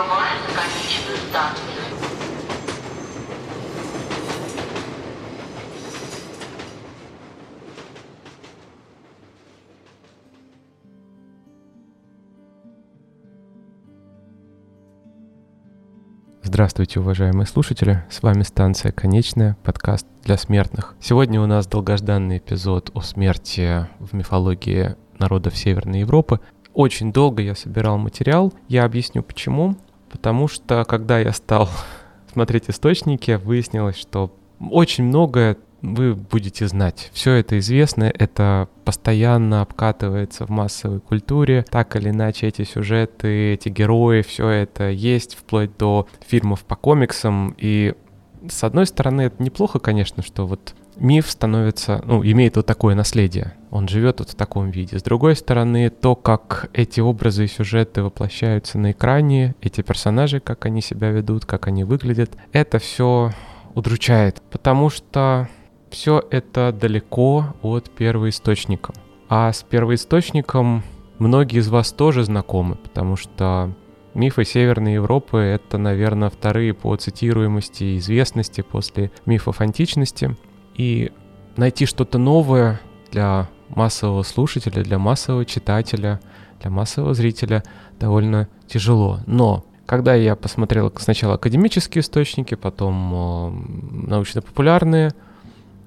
Прибываем на конечную станцию. Здравствуйте, уважаемые слушатели! С вами станция «Конечная», подкаст для смертных. Сегодня у нас долгожданный эпизод о смерти в мифологии народов Северной Европы. Очень долго я собирал материал, я объясню почему. Потому что, когда я стал смотреть источники, выяснилось, что очень многое вы будете знать. Все это известно, это постоянно обкатывается в массовой культуре. Так или иначе, эти сюжеты, эти герои, все это есть, вплоть до фильмов по комиксам. И с одной стороны, это неплохо, конечно, что вот миф становится, ну, имеет вот такое наследие. Он живет вот в таком виде. С другой стороны, то, как эти образы и сюжеты воплощаются на экране, эти персонажи, как они себя ведут, как они выглядят, это все удручает, потому что все это далеко от первоисточника. А с первоисточником многие из вас тоже знакомы, потому что мифы Северной Европы — это, наверное, вторые по цитируемости и известности после мифов античности. И найти что-то новое для массового слушателя, для массового читателя, для массового зрителя довольно тяжело. Но когда я посмотрел сначала академические источники, потом э, научно-популярные,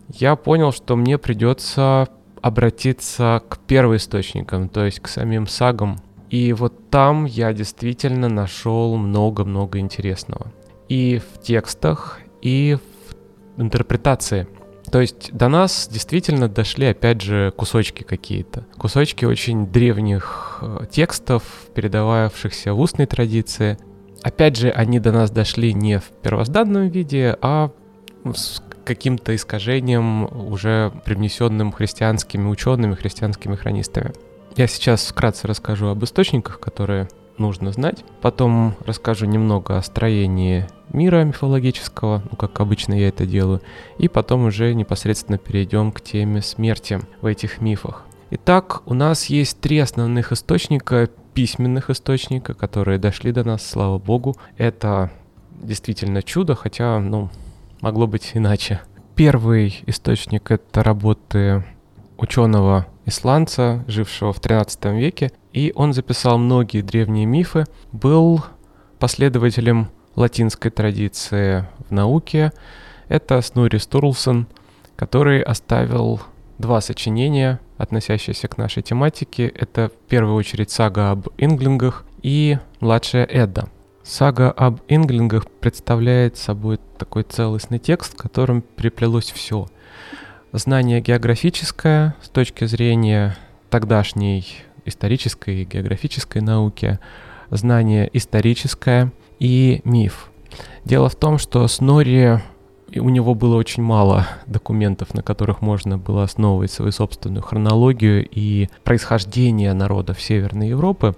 я понял, что мне придется обратиться к первоисточникам, то есть к самим сагам. И вот там я действительно нашел много-много интересного. И в текстах, и в интерпретации. То есть до нас действительно дошли, опять же, кусочки какие-то. Кусочки очень древних э, текстов, передававшихся в устной традиции. Опять же, они до нас дошли не в первозданном виде, а с каким-то искажением, уже привнесенным христианскими учеными, христианскими хронистами. Я сейчас вкратце расскажу об источниках, которые нужно знать. Потом расскажу немного о строении мира мифологического, ну, как обычно я это делаю. И потом уже непосредственно перейдем к теме смерти в этих мифах. Итак, у нас есть три основных источника, письменных источника, которые дошли до нас, слава богу. Это действительно чудо, хотя, ну, могло быть иначе. Первый источник — это работы ученого исландца, жившего в 13 веке, и он записал многие древние мифы, был последователем латинской традиции в науке. Это Снури Стурлсон, который оставил два сочинения, относящиеся к нашей тематике. Это в первую очередь сага об инглингах и младшая Эдда. Сага об инглингах представляет собой такой целостный текст, в котором приплелось все. Знание географическое с точки зрения тогдашней исторической и географической науки, знание историческое и миф. Дело в том, что Снори у него было очень мало документов, на которых можно было основывать свою собственную хронологию и происхождение народов Северной Европы.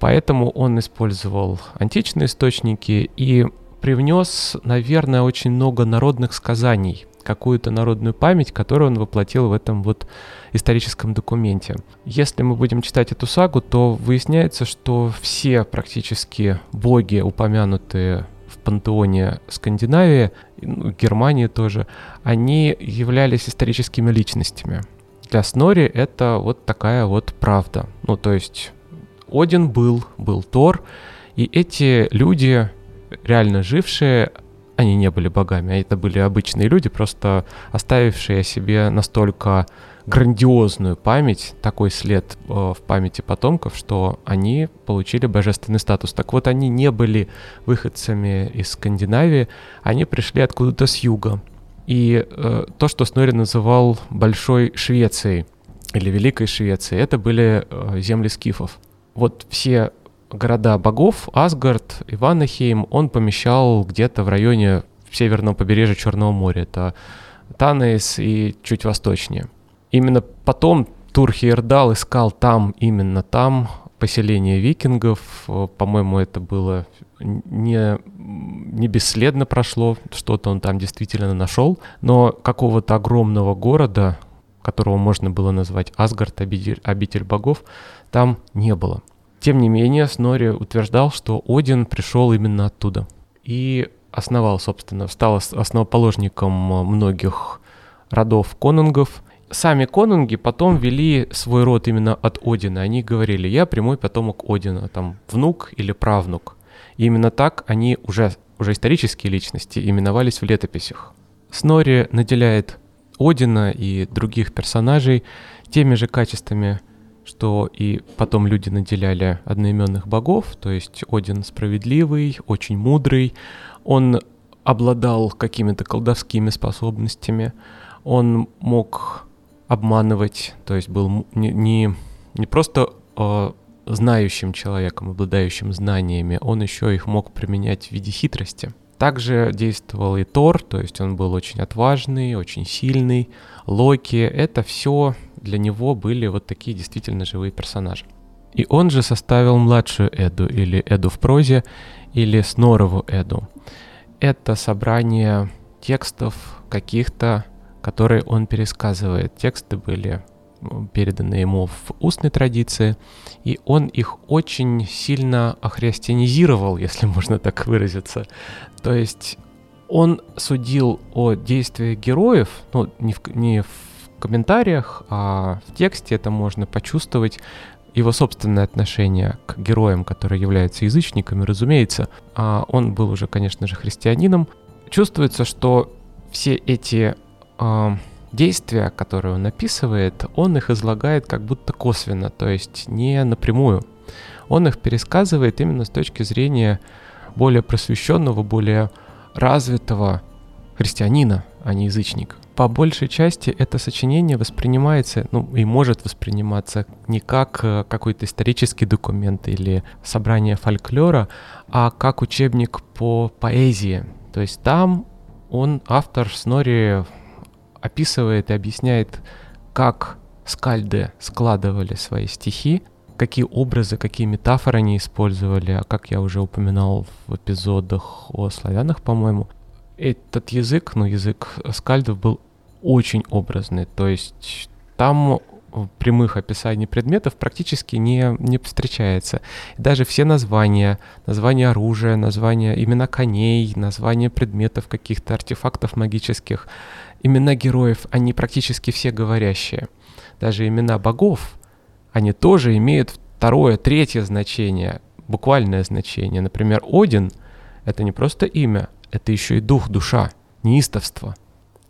Поэтому он использовал античные источники и привнес, наверное, очень много народных сказаний, какую-то народную память, которую он воплотил в этом вот историческом документе. Если мы будем читать эту сагу, то выясняется, что все практически боги, упомянутые в пантеоне Скандинавии, ну, Германии тоже, они являлись историческими личностями. Для Снори это вот такая вот правда. Ну, то есть один был, был Тор, и эти люди, реально жившие, они не были богами, а это были обычные люди, просто оставившие себе настолько грандиозную память, такой след э, в памяти потомков, что они получили божественный статус. Так вот, они не были выходцами из Скандинавии, они пришли откуда-то с юга. И э, то, что Снори называл Большой Швецией или Великой Швецией, это были э, земли скифов вот все города богов, Асгард, Иванахейм, он помещал где-то в районе северного побережья Черного моря. Это Танейс и чуть восточнее. Именно потом Турхиердал искал там, именно там, поселение викингов. По-моему, это было не, не бесследно прошло, что-то он там действительно нашел. Но какого-то огромного города, которого можно было назвать Асгард, обитель, обитель богов, там не было. Тем не менее, Снори утверждал, что Один пришел именно оттуда. И основал, собственно, стал основоположником многих родов конунгов. Сами конунги потом вели свой род именно от Одина. Они говорили, я прямой потомок Одина, там, внук или правнук. И именно так они уже, уже исторические личности именовались в летописях. Снори наделяет Одина и других персонажей теми же качествами, что и потом люди наделяли одноименных богов, то есть Один справедливый, очень мудрый, он обладал какими-то колдовскими способностями, он мог обманывать, то есть был не, не, не просто э, знающим человеком, обладающим знаниями, он еще их мог применять в виде хитрости. Также действовал и Тор, то есть он был очень отважный, очень сильный. Локи, это все для него были вот такие действительно живые персонажи. И он же составил младшую Эду, или Эду в прозе, или Снорову Эду. Это собрание текстов каких-то, которые он пересказывает. Тексты были переданы ему в устной традиции, и он их очень сильно охристианизировал, если можно так выразиться. То есть он судил о действиях героев, ну, не в, не в комментариях, а в тексте это можно почувствовать его собственное отношение к героям, которые являются язычниками, разумеется, а он был уже, конечно же, христианином. Чувствуется, что все эти э, действия, которые он описывает, он их излагает как будто косвенно, то есть не напрямую. Он их пересказывает именно с точки зрения более просвещенного, более развитого христианина, а не язычника. По большей части это сочинение воспринимается, ну и может восприниматься не как э, какой-то исторический документ или собрание фольклора, а как учебник по поэзии. То есть там он, автор Снори, описывает и объясняет, как скальды складывали свои стихи, какие образы, какие метафоры они использовали, а как я уже упоминал в эпизодах о славянах, по-моему, этот язык, ну, язык скальдов был очень образный, то есть там прямых описаний предметов практически не, не встречается. Даже все названия, названия оружия, названия имена коней, названия предметов, каких-то артефактов магических, имена героев, они практически все говорящие. Даже имена богов, они тоже имеют второе, третье значение, буквальное значение. Например, Один — это не просто имя, это еще и дух, душа, неистовство.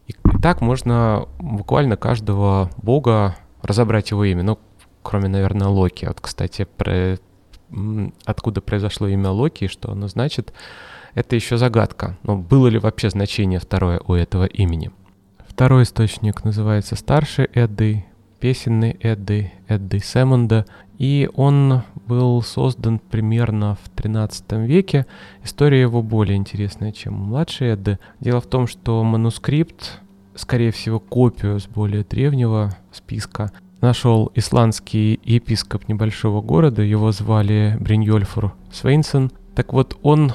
И, так можно буквально каждого бога разобрать его имя. Ну, кроме, наверное, Локи. Вот, кстати, про... откуда произошло имя Локи что оно значит, это еще загадка. Но было ли вообще значение второе у этого имени? Второй источник называется «Старший Эдды», «Песенный Эдды», «Эдды Сэмонда», и он был создан примерно в 13 веке. История его более интересная, чем младшей Эдды. Дело в том, что манускрипт, скорее всего, копию с более древнего списка, нашел исландский епископ небольшого города, его звали Бриньольфур Свейнсон. Так вот, он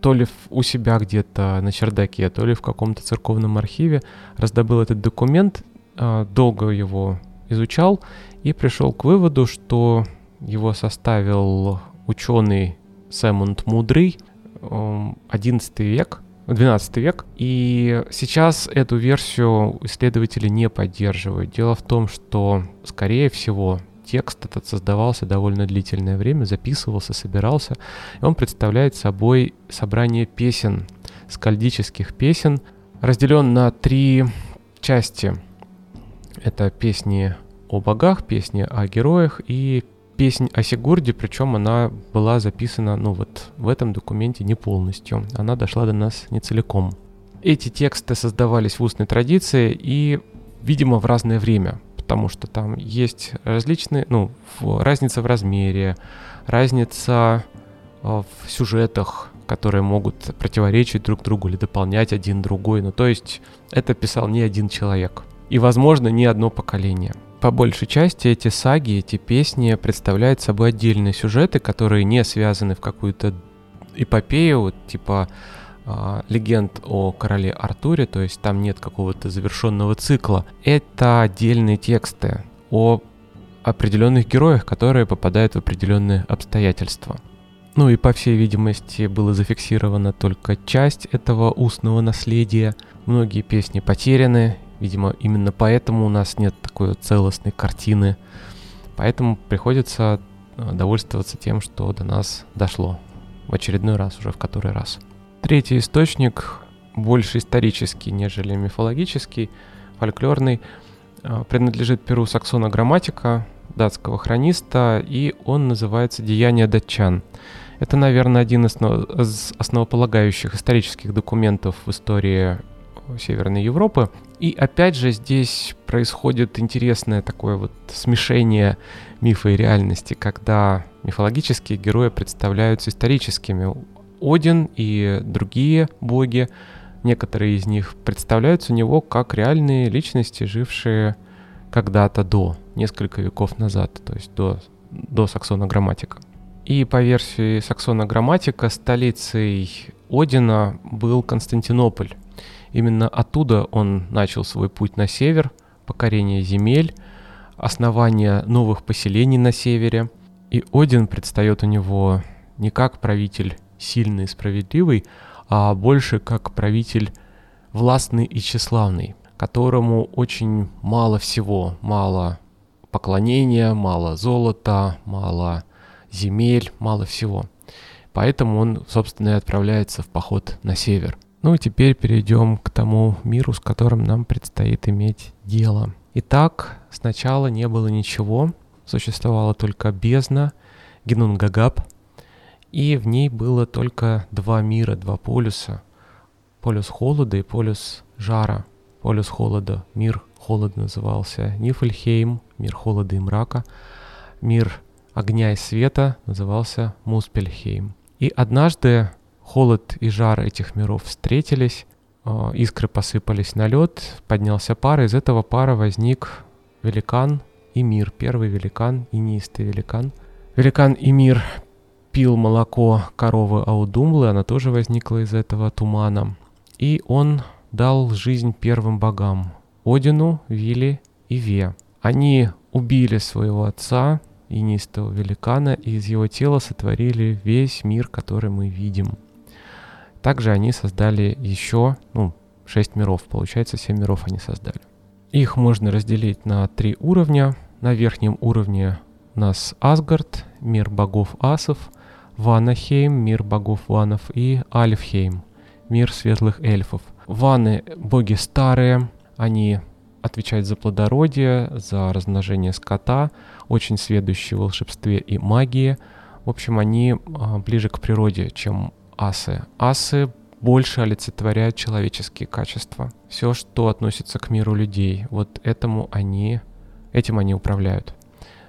то ли у себя где-то на чердаке, то ли в каком-то церковном архиве раздобыл этот документ, а, долго его изучал и пришел к выводу, что его составил ученый Сэмунд Мудрый, 11 век, 12 век. И сейчас эту версию исследователи не поддерживают. Дело в том, что, скорее всего, текст этот создавался довольно длительное время, записывался, собирался. И он представляет собой собрание песен, скальдических песен, разделен на три части. Это песни о богах, песни о героях и песнь о Сигурде, причем она была записана, ну вот, в этом документе не полностью. Она дошла до нас не целиком. Эти тексты создавались в устной традиции и, видимо, в разное время, потому что там есть различные, ну, разница в размере, разница э, в сюжетах, которые могут противоречить друг другу или дополнять один другой. Ну, то есть это писал не один человек. И, возможно, не одно поколение. По большей части эти саги, эти песни представляют собой отдельные сюжеты, которые не связаны в какую-то эпопею, типа э, легенд о короле Артуре, то есть там нет какого-то завершенного цикла. Это отдельные тексты о определенных героях, которые попадают в определенные обстоятельства. Ну и, по всей видимости, было зафиксировано только часть этого устного наследия. Многие песни потеряны, видимо, именно поэтому у нас нет такой целостной картины. Поэтому приходится э, довольствоваться тем, что до нас дошло. В очередной раз, уже в который раз. Третий источник, больше исторический, нежели мифологический, фольклорный, э, принадлежит перу Саксона Грамматика, датского хрониста, и он называется «Деяния датчан». Это, наверное, один из основополагающих исторических документов в истории Северной Европы. И опять же здесь происходит интересное такое вот смешение мифа и реальности, когда мифологические герои представляются историческими. Один и другие боги, некоторые из них представляются у него как реальные личности, жившие когда-то до, несколько веков назад, то есть до, до Саксона Грамматика. И по версии Саксона Грамматика столицей Одина был Константинополь. Именно оттуда он начал свой путь на север, покорение земель, основание новых поселений на севере. И Один предстает у него не как правитель сильный и справедливый, а больше как правитель властный и тщеславный которому очень мало всего, мало поклонения, мало золота, мало земель, мало всего. Поэтому он, собственно, и отправляется в поход на север. Ну и теперь перейдем к тому миру, с которым нам предстоит иметь дело. Итак, сначала не было ничего, существовала только бездна, Генунгагаб, и в ней было только два мира, два полюса. Полюс холода и полюс жара полюс холода, мир холода назывался Нифльхейм, мир холода и мрака. Мир огня и света назывался Муспельхейм. И однажды холод и жар этих миров встретились, а, искры посыпались на лед, поднялся пар, из этого пара возник великан и мир, первый великан и неистый великан. Великан и мир пил молоко коровы Аудумлы, она тоже возникла из этого тумана. И он дал жизнь первым богам – Одину, Виле и Ве. Они убили своего отца, инистого великана, и из его тела сотворили весь мир, который мы видим. Также они создали еще, ну, шесть миров, получается, семь миров они создали. Их можно разделить на три уровня. На верхнем уровне у нас Асгард, мир богов асов, Ванахейм, мир богов ванов и Альфхейм, мир светлых эльфов – Ваны — боги старые, они отвечают за плодородие, за размножение скота, очень сведущие в волшебстве и магии. В общем, они а, ближе к природе, чем асы. Асы больше олицетворяют человеческие качества. Все, что относится к миру людей, вот этому они, этим они управляют.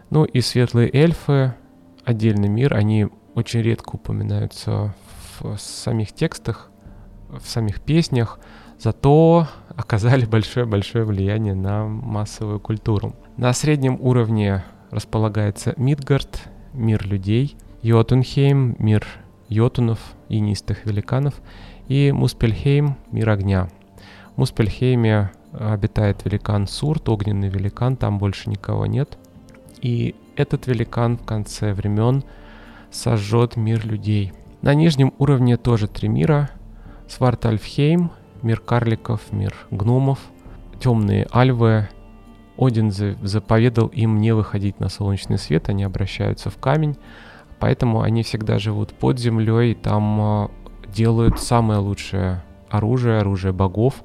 Ну и светлые эльфы, отдельный мир, они очень редко упоминаются в самих текстах, в самих песнях, зато оказали большое-большое влияние на массовую культуру. На среднем уровне располагается Мидгард, мир людей, Йотунхейм, мир йотунов и нистых великанов, и Муспельхейм, мир огня. В Муспельхейме обитает великан Сурт, огненный великан, там больше никого нет. И этот великан в конце времен сожжет мир людей. На нижнем уровне тоже три мира — Свартальфхейм, мир карликов, мир гномов, темные альвы. Один заповедал им не выходить на солнечный свет, они обращаются в камень, поэтому они всегда живут под землей, там а, делают самое лучшее оружие, оружие богов,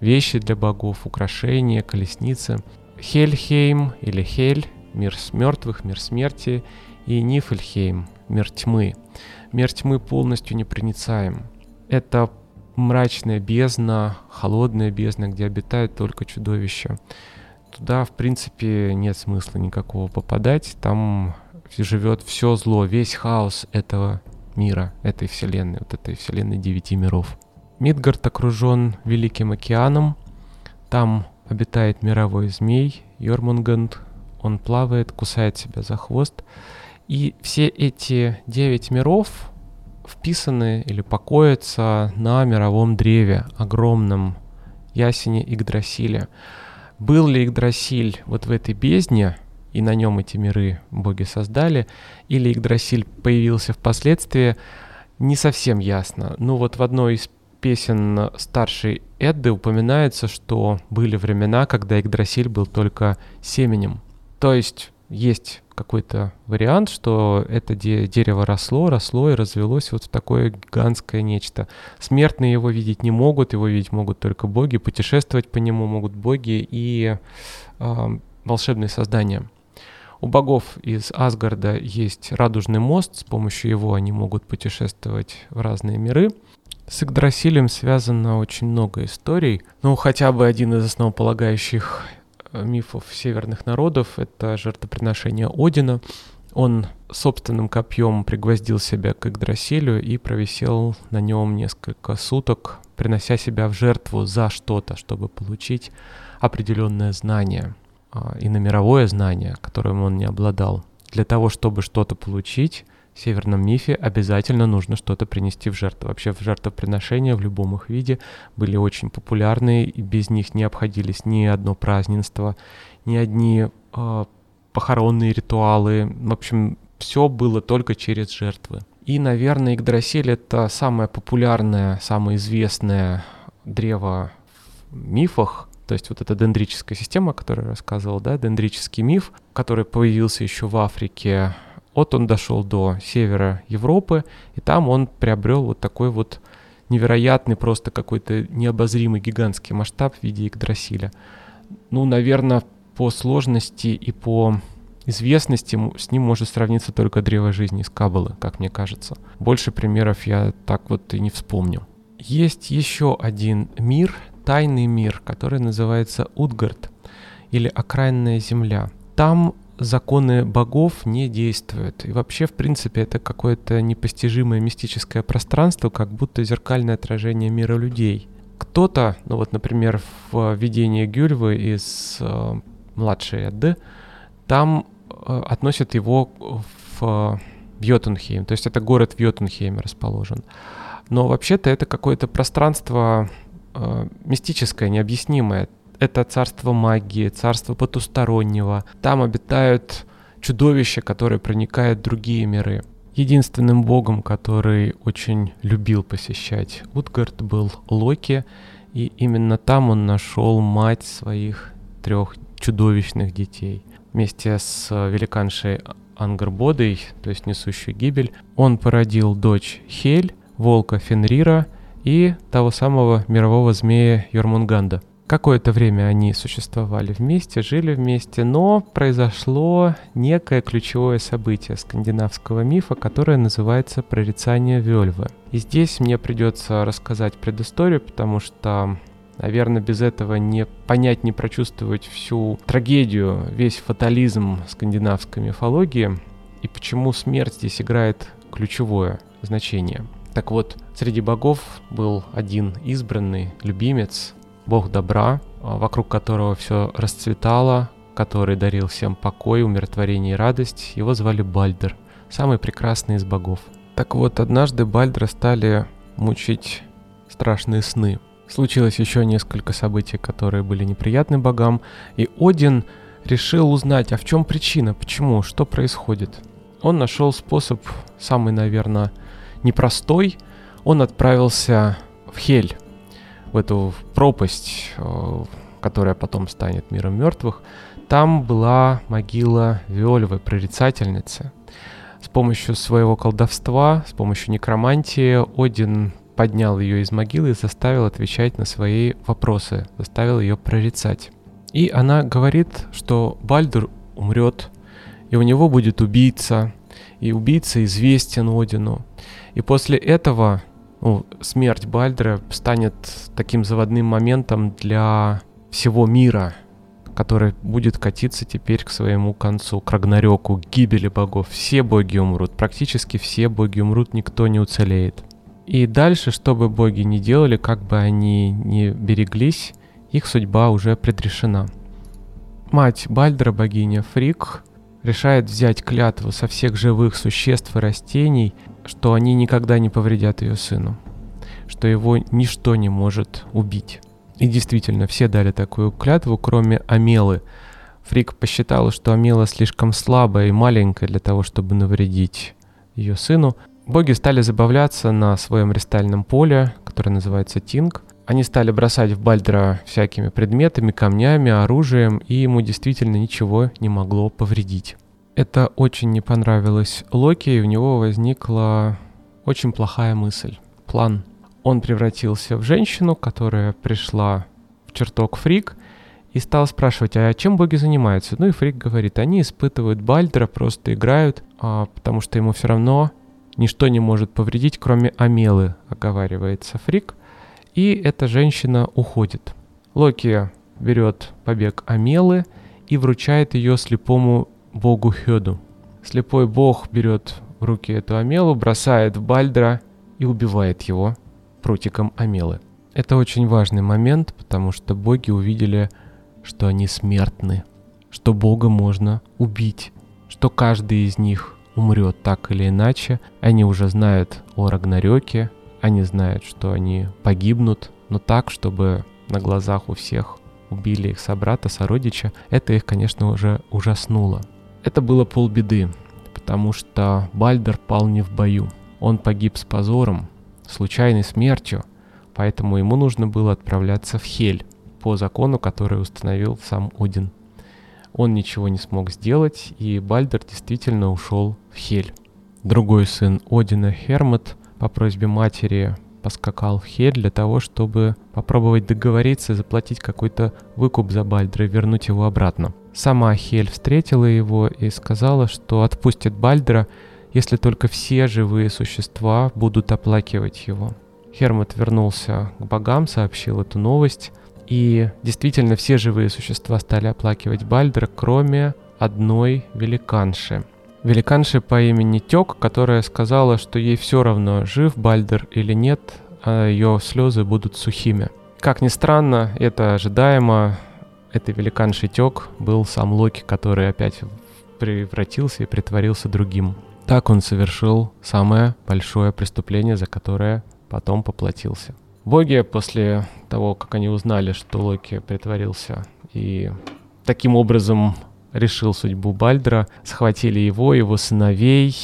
вещи для богов, украшения, колесницы. Хельхейм или Хель, мир мертвых, мир смерти, и Нифльхейм, мир тьмы. Мир тьмы полностью непроницаем. Это мрачная бездна, холодная бездна, где обитают только чудовища. Туда, в принципе, нет смысла никакого попадать. Там живет все зло, весь хаос этого мира, этой вселенной, вот этой вселенной девяти миров. Мидгард окружен Великим океаном. Там обитает мировой змей Йормунганд. Он плавает, кусает себя за хвост. И все эти девять миров, вписаны или покоятся на мировом древе, огромном ясене Игдрасиля. Был ли Игдрасиль вот в этой бездне, и на нем эти миры боги создали, или Игдрасиль появился впоследствии, не совсем ясно. Ну вот в одной из песен старшей Эдды упоминается, что были времена, когда Игдрасиль был только семенем. То есть есть какой-то вариант, что это де- дерево росло, росло и развелось вот в такое гигантское нечто. Смертные его видеть не могут, его видеть могут только боги, путешествовать по нему могут боги и э, волшебные создания. У богов из Асгарда есть радужный мост, с помощью его они могут путешествовать в разные миры. С Игдрасилем связано очень много историй. Ну, хотя бы один из основополагающих э, мифов северных народов — это жертвоприношение Одина. Он собственным копьем пригвоздил себя к Игдрасилю и провисел на нем несколько суток, принося себя в жертву за что-то, чтобы получить определенное знание — и на мировое знание, которым он не обладал. Для того, чтобы что-то получить, в северном мифе обязательно нужно что-то принести в жертву. Вообще в жертвоприношения в любом их виде были очень популярны, и без них не обходились ни одно празднество, ни одни э, похоронные ритуалы. В общем, все было только через жертвы. И, наверное, Игдрасиль — это самое популярное, самое известное древо в мифах, то есть вот эта дендрическая система, о которой я рассказывал, да, дендрический миф, который появился еще в Африке, вот он дошел до севера Европы, и там он приобрел вот такой вот невероятный, просто какой-то необозримый гигантский масштаб в виде Игдрасиля. Ну, наверное, по сложности и по известности с ним может сравниться только древо жизни из Каббалы, как мне кажется. Больше примеров я так вот и не вспомню. Есть еще один мир, тайный мир, который называется Утгард или окраинная земля. Там законы богов не действуют. И вообще, в принципе, это какое-то непостижимое мистическое пространство, как будто зеркальное отражение мира людей. Кто-то, ну вот, например, в видении Гюльвы из э, младшей Эдды, там э, относят его в Йотунхейм, то есть это город в Йотунхейме расположен. Но вообще-то это какое-то пространство э, мистическое, необъяснимое. Это царство магии, царство потустороннего. Там обитают чудовища, которые проникают в другие миры. Единственным богом, который очень любил посещать Утгард, был Локи, и именно там он нашел мать своих трех чудовищных детей. Вместе с великаншей Ангарбодой, то есть несущей гибель, он породил дочь Хель, волка Фенрира и того самого мирового змея Йормунганда. Какое-то время они существовали вместе, жили вместе, но произошло некое ключевое событие скандинавского мифа, которое называется «Прорицание Вельвы». И здесь мне придется рассказать предысторию, потому что Наверное, без этого не понять, не прочувствовать всю трагедию, весь фатализм скандинавской мифологии и почему смерть здесь играет ключевое значение. Так вот, среди богов был один избранный любимец, бог добра, а, вокруг которого все расцветало, который дарил всем покой, умиротворение и радость. Его звали Бальдер, самый прекрасный из богов. Так вот, однажды Бальдера стали мучить страшные сны. Случилось еще несколько событий, которые были неприятны богам, и Один решил узнать, а в чем причина, почему, что происходит. Он нашел способ, самый, наверное, непростой, он отправился в Хель, в эту пропасть, э, которая потом станет миром мертвых. Там была могила Виолевой, прорицательницы. С помощью своего колдовства, с помощью некромантии Один поднял ее из могилы и заставил отвечать на свои вопросы, заставил ее прорицать. И она говорит, что Бальдур умрет, и у него будет убийца, и убийца известен Одину. И после этого ну, смерть Бальдера станет таким заводным моментом для всего мира, который будет катиться теперь к своему концу, к Рагнарёку, к гибели богов. Все боги умрут, практически все боги умрут, никто не уцелеет. И дальше, что бы боги ни делали, как бы они ни береглись, их судьба уже предрешена. Мать Бальдера, богиня Фрик, решает взять клятву со всех живых существ и растений, что они никогда не повредят ее сыну, что его ничто не может убить. И действительно, все дали такую клятву, кроме Амелы, Фрик посчитала, что Амела слишком слабая и маленькая для того, чтобы навредить ее сыну. Боги стали забавляться на своем ристальном поле, которое называется Тинг. Они стали бросать в Бальдера всякими предметами, камнями, оружием, и ему действительно ничего не могло повредить. Это очень не понравилось Локи, и у него возникла очень плохая мысль, план. Он превратился в женщину, которая пришла в чертог Фрик и стал спрашивать, а чем боги занимаются? Ну и Фрик говорит, они испытывают Бальдера, просто играют, а, потому что ему все равно ничто не может повредить, кроме Амелы, оговаривается Фрик. И эта женщина уходит. Локи берет побег Амелы и вручает ее слепому богу Хёду. Слепой бог берет в руки эту Амелу, бросает в Бальдра и убивает его прутиком Амелы. Это очень важный момент, потому что боги увидели, что они смертны, что бога можно убить, что каждый из них умрет так или иначе. Они уже знают о Рагнарёке, они знают, что они погибнут, но так, чтобы на глазах у всех убили их собрата, сородича, это их, конечно, уже ужаснуло. Это было полбеды, потому что Бальдер пал не в бою. Он погиб с позором, случайной смертью, поэтому ему нужно было отправляться в Хель по закону, который установил сам Один. Он ничего не смог сделать, и Бальдер действительно ушел в Хель. Другой сын Одина, Хермот, по просьбе матери поскакал в Хель для того, чтобы попробовать договориться и заплатить какой-то выкуп за Бальдра и вернуть его обратно. Сама Хель встретила его и сказала, что отпустит Бальдра, если только все живые существа будут оплакивать его. Хермот вернулся к богам, сообщил эту новость, и действительно все живые существа стали оплакивать Бальдра, кроме одной великанши. Великанши по имени Тек, которая сказала, что ей все равно, жив Бальдер или нет, а ее слезы будут сухими. Как ни странно, это ожидаемо. Этой великаншей Тек был сам Локи, который опять превратился и притворился другим. Так он совершил самое большое преступление, за которое потом поплатился. Боги после того, как они узнали, что Локи притворился и таким образом решил судьбу Бальдра, схватили его, его сыновей,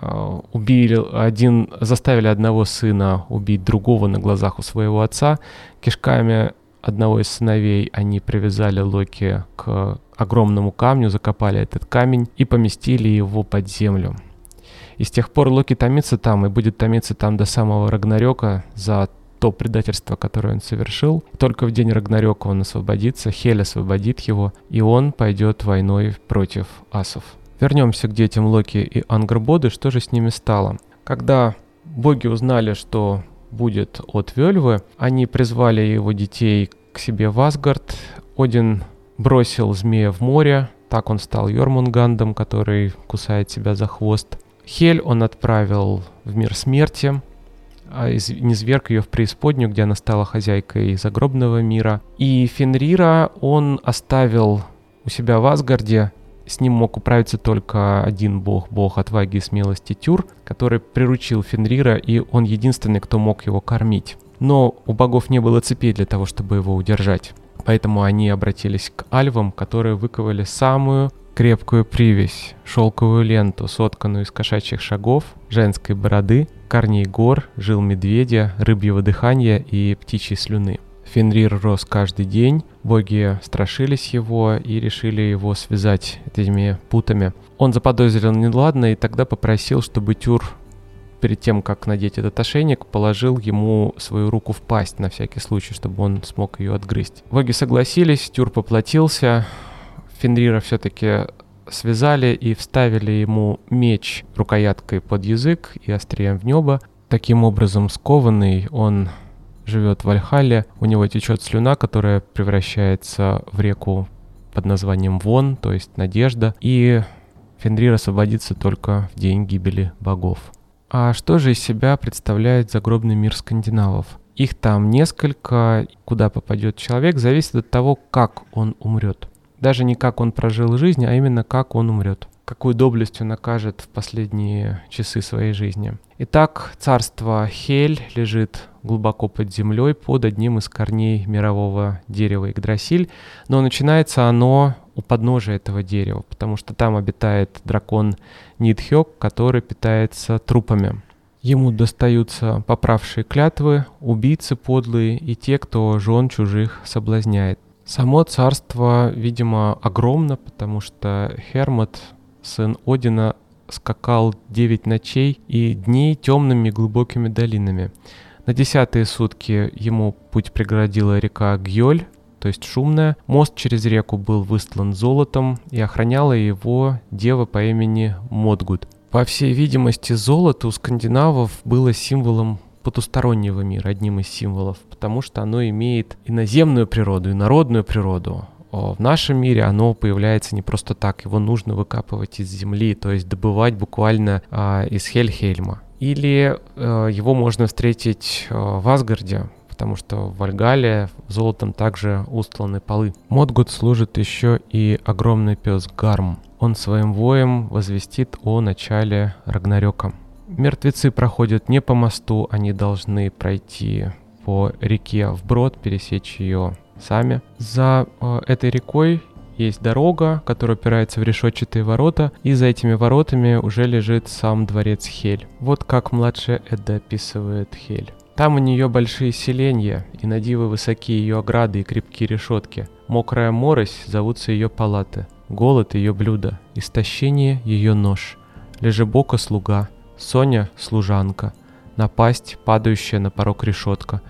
а, убили один, заставили одного сына убить другого на глазах у своего отца. Кишками одного из сыновей они привязали Локи к огромному камню, закопали этот камень и поместили его под землю. И с тех пор Локи томится там и будет томиться там до самого Рагнарёка за то предательство, которое он совершил. Только в день Рагнарёка он освободится, Хель освободит его, и он пойдет войной против асов. Вернемся к детям Локи и Ангрбоды, что же с ними стало? Когда боги узнали, что будет от Вельвы, они призвали его детей к себе в Асгард. Один бросил змея в море, так он стал Йормунгандом, который кусает себя за хвост. Хель он отправил в мир смерти, а низверг ее в преисподнюю, где она стала хозяйкой загробного мира. И Фенрира он оставил у себя в Асгарде. С ним мог управиться только один бог, бог отваги и смелости Тюр, который приручил Фенрира, и он единственный, кто мог его кормить. Но у богов не было цепей для того, чтобы его удержать. Поэтому они обратились к альвам, которые выковали самую крепкую привязь, шелковую ленту, сотканную из кошачьих шагов, женской бороды, корней гор, жил медведя, рыбьего дыхания и птичьей слюны. Фенрир рос каждый день, боги страшились его и решили его связать этими путами. Он заподозрил неладно и тогда попросил, чтобы Тюр перед тем, как надеть этот ошейник, положил ему свою руку в пасть на всякий случай, чтобы он смог ее отгрызть. Боги согласились, Тюр поплатился, Фенрира все-таки связали и вставили ему меч рукояткой под язык и острием в небо. Таким образом, скованный, он живет в Альхале, у него течет слюна, которая превращается в реку под названием Вон, то есть Надежда, и Фенрир освободится только в день гибели богов. А что же из себя представляет загробный мир скандинавов? Их там несколько, куда попадет человек, зависит от того, как он умрет. Даже не как он прожил жизнь, а именно как он умрет. Какую доблесть он окажет в последние часы своей жизни. Итак, царство Хель лежит глубоко под землей под одним из корней мирового дерева Игдрасиль, но начинается оно у подножия этого дерева, потому что там обитает дракон Нидхёк, который питается трупами. Ему достаются поправшие клятвы, убийцы подлые и те, кто жен чужих соблазняет. Само царство, видимо, огромно, потому что Хермот, сын Одина, скакал девять ночей и дней темными глубокими долинами. На десятые сутки ему путь преградила река Гьоль, то есть шумная. Мост через реку был выстлан золотом и охраняла его дева по имени Модгуд. По всей видимости, золото у скандинавов было символом потустороннего мира, одним из символов, потому что оно имеет иноземную природу и народную природу. В нашем мире оно появляется не просто так, его нужно выкапывать из земли, то есть добывать буквально а, из Хельхельма. Или а, его можно встретить а, в Асгарде, потому что в Вальгале золотом также устланы полы. Модгут служит еще и огромный пес Гарм. Он своим воем возвестит о начале Рагнарёка. Мертвецы проходят не по мосту, они должны пройти по реке вброд, пересечь ее сами. За э, этой рекой есть дорога, которая упирается в решетчатые ворота, и за этими воротами уже лежит сам дворец Хель. Вот как младшая Эдда описывает Хель. Там у нее большие селения, и на диво высокие ее ограды и крепкие решетки. Мокрая морось зовутся ее палаты, голод ее блюдо, истощение ее нож, лежебока слуга, Соня служанка, напасть падающая на порог решетка,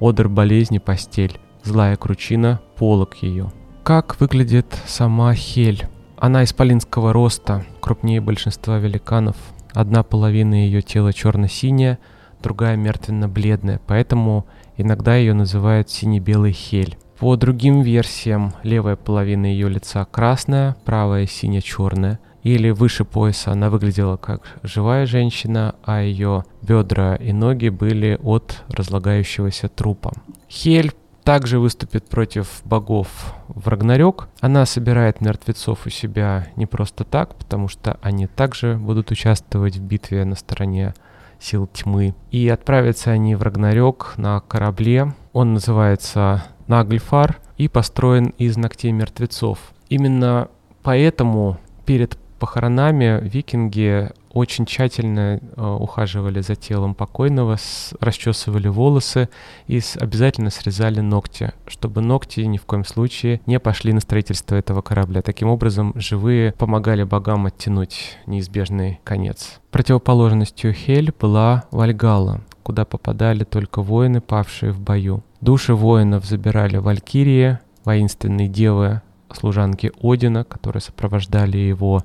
одр болезни постель, злая кручина полок ее. Как выглядит сама Хель? Она исполинского роста, крупнее большинства великанов. Одна половина ее тела черно-синяя, другая мертвенно-бледная, поэтому иногда ее называют сине-белый хель. По другим версиям, левая половина ее лица красная, правая сине-черная. Или выше пояса она выглядела как живая женщина, а ее бедра и ноги были от разлагающегося трупа. Хель также выступит против богов в Рагнарёк. Она собирает мертвецов у себя не просто так, потому что они также будут участвовать в битве на стороне сил тьмы. И отправятся они в Рагнарёк на корабле. Он называется Нагльфар и построен из ногтей мертвецов. Именно поэтому перед похоронами викинги очень тщательно э, ухаживали за телом покойного, расчесывали волосы и обязательно срезали ногти, чтобы ногти ни в коем случае не пошли на строительство этого корабля. Таким образом, живые помогали богам оттянуть неизбежный конец. Противоположностью Хель была Вальгала, куда попадали только воины, павшие в бою. Души воинов забирали валькирии, воинственные девы, служанки Одина, которые сопровождали его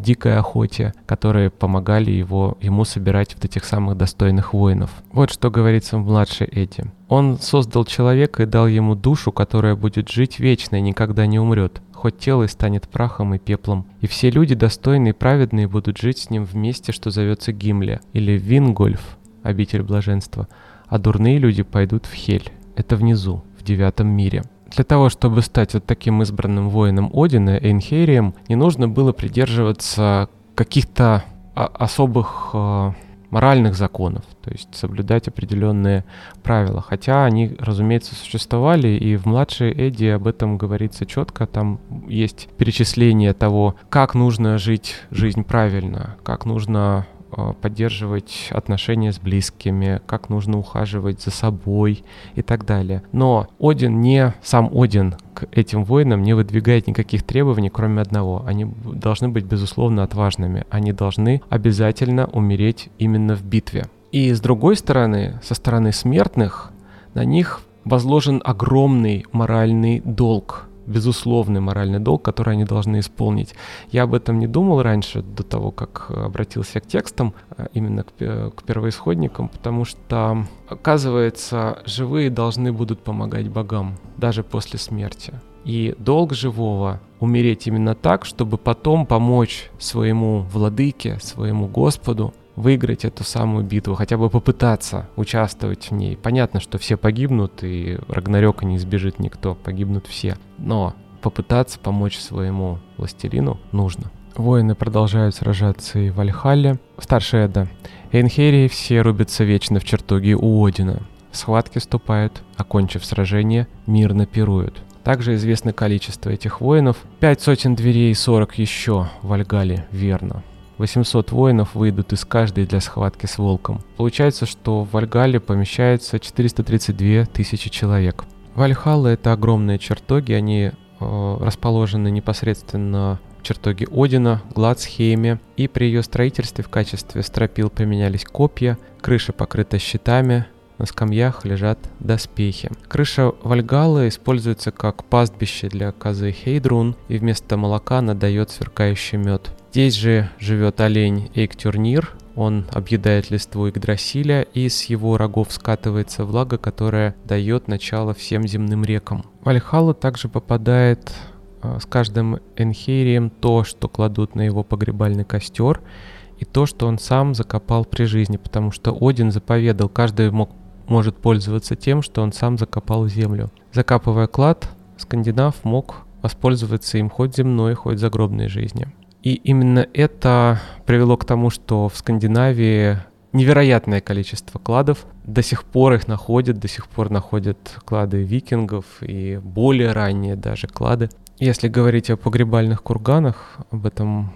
в дикой охоте, которые помогали его, ему собирать вот этих самых достойных воинов. Вот что говорится в младшей Эти. Он создал человека и дал ему душу, которая будет жить вечно и никогда не умрет, хоть тело и станет прахом и пеплом. И все люди достойные и праведные будут жить с ним вместе, что зовется Гимле, или Вингольф, обитель блаженства, а дурные люди пойдут в Хель, это внизу, в девятом мире. Для того, чтобы стать вот таким избранным воином Одина, Эйнхерием, не нужно было придерживаться каких-то особых э, моральных законов, то есть соблюдать определенные правила. Хотя они, разумеется, существовали, и в младшей Эдди об этом говорится четко. Там есть перечисление того, как нужно жить жизнь правильно, как нужно поддерживать отношения с близкими, как нужно ухаживать за собой и так далее. Но Один не, сам Один к этим воинам не выдвигает никаких требований, кроме одного. Они должны быть, безусловно, отважными. Они должны обязательно умереть именно в битве. И с другой стороны, со стороны смертных, на них возложен огромный моральный долг – безусловный моральный долг, который они должны исполнить. Я об этом не думал раньше, до того, как обратился к текстам, э, именно к, к первоисходникам, потому что, оказывается, живые должны будут помогать богам, даже после смерти. И долг живого умереть именно так, чтобы потом помочь своему владыке, своему Господу выиграть эту самую битву, хотя бы попытаться участвовать в ней. Понятно, что все погибнут, и Рагнарёка не избежит никто, погибнут все. Но попытаться помочь своему властелину нужно. Воины продолжают сражаться и в Альхалле. Старшая Эда. Эйнхерии все рубятся вечно в чертоге у Одина. В схватке вступают, окончив сражение, мирно пируют. Также известно количество этих воинов. Пять сотен дверей и 40 еще в Вальгале, верно. 800 воинов выйдут из каждой для схватки с волком. Получается, что в Вальгале помещается 432 тысячи человек. Вальхалла — это огромные чертоги, они э, расположены непосредственно в чертоге Одина, Гладсхейме, и при ее строительстве в качестве стропил применялись копья, крыша покрыта щитами, на скамьях лежат доспехи. Крыша Вальгалы используется как пастбище для козы Хейдрун, и вместо молока она дает сверкающий мед. Здесь же живет олень Эйктюрнир, он объедает листву Игдрасиля, и с его рогов скатывается влага, которая дает начало всем земным рекам. В Альхалу также попадает э, с каждым энхерием то, что кладут на его погребальный костер, и то, что он сам закопал при жизни, потому что Один заповедал, каждый мог, может пользоваться тем, что он сам закопал землю. Закапывая клад, скандинав мог воспользоваться им хоть земной, хоть загробной жизни. И именно это привело к тому, что в Скандинавии невероятное количество кладов. До сих пор их находят, до сих пор находят клады викингов и более ранние даже клады. Если говорить о погребальных курганах, об этом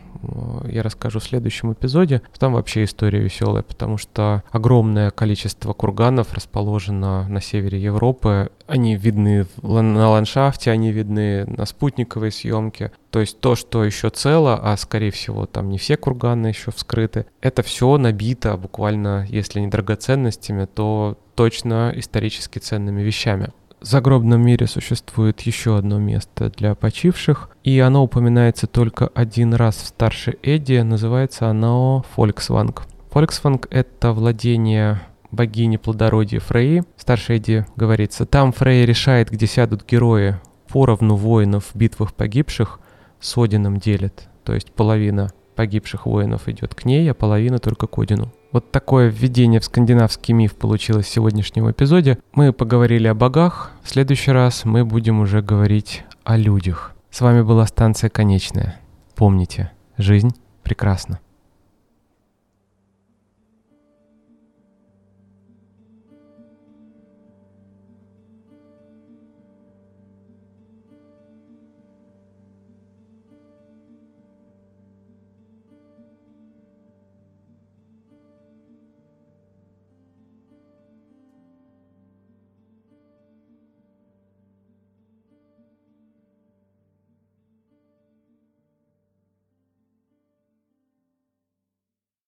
я расскажу в следующем эпизоде. Там вообще история веселая, потому что огромное количество курганов расположено на севере Европы. Они видны на ландшафте, они видны на спутниковой съемке. То есть то, что еще цело, а скорее всего там не все курганы еще вскрыты, это все набито буквально, если не драгоценностями, то точно исторически ценными вещами. Загробном мире существует еще одно место для почивших, и оно упоминается только один раз в старшей Эдди, называется оно Фольксванг. Фольксванг — это владение богини плодородия Фреи. Старшей Эдди говорится, там Фрей решает, где сядут герои, поровну воинов в битвах погибших с Одином делит, то есть половина погибших воинов идет к ней, а половина только к Одину. Вот такое введение в скандинавский миф получилось в сегодняшнем эпизоде. Мы поговорили о богах. В следующий раз мы будем уже говорить о людях. С вами была станция «Конечная». Помните, жизнь прекрасна.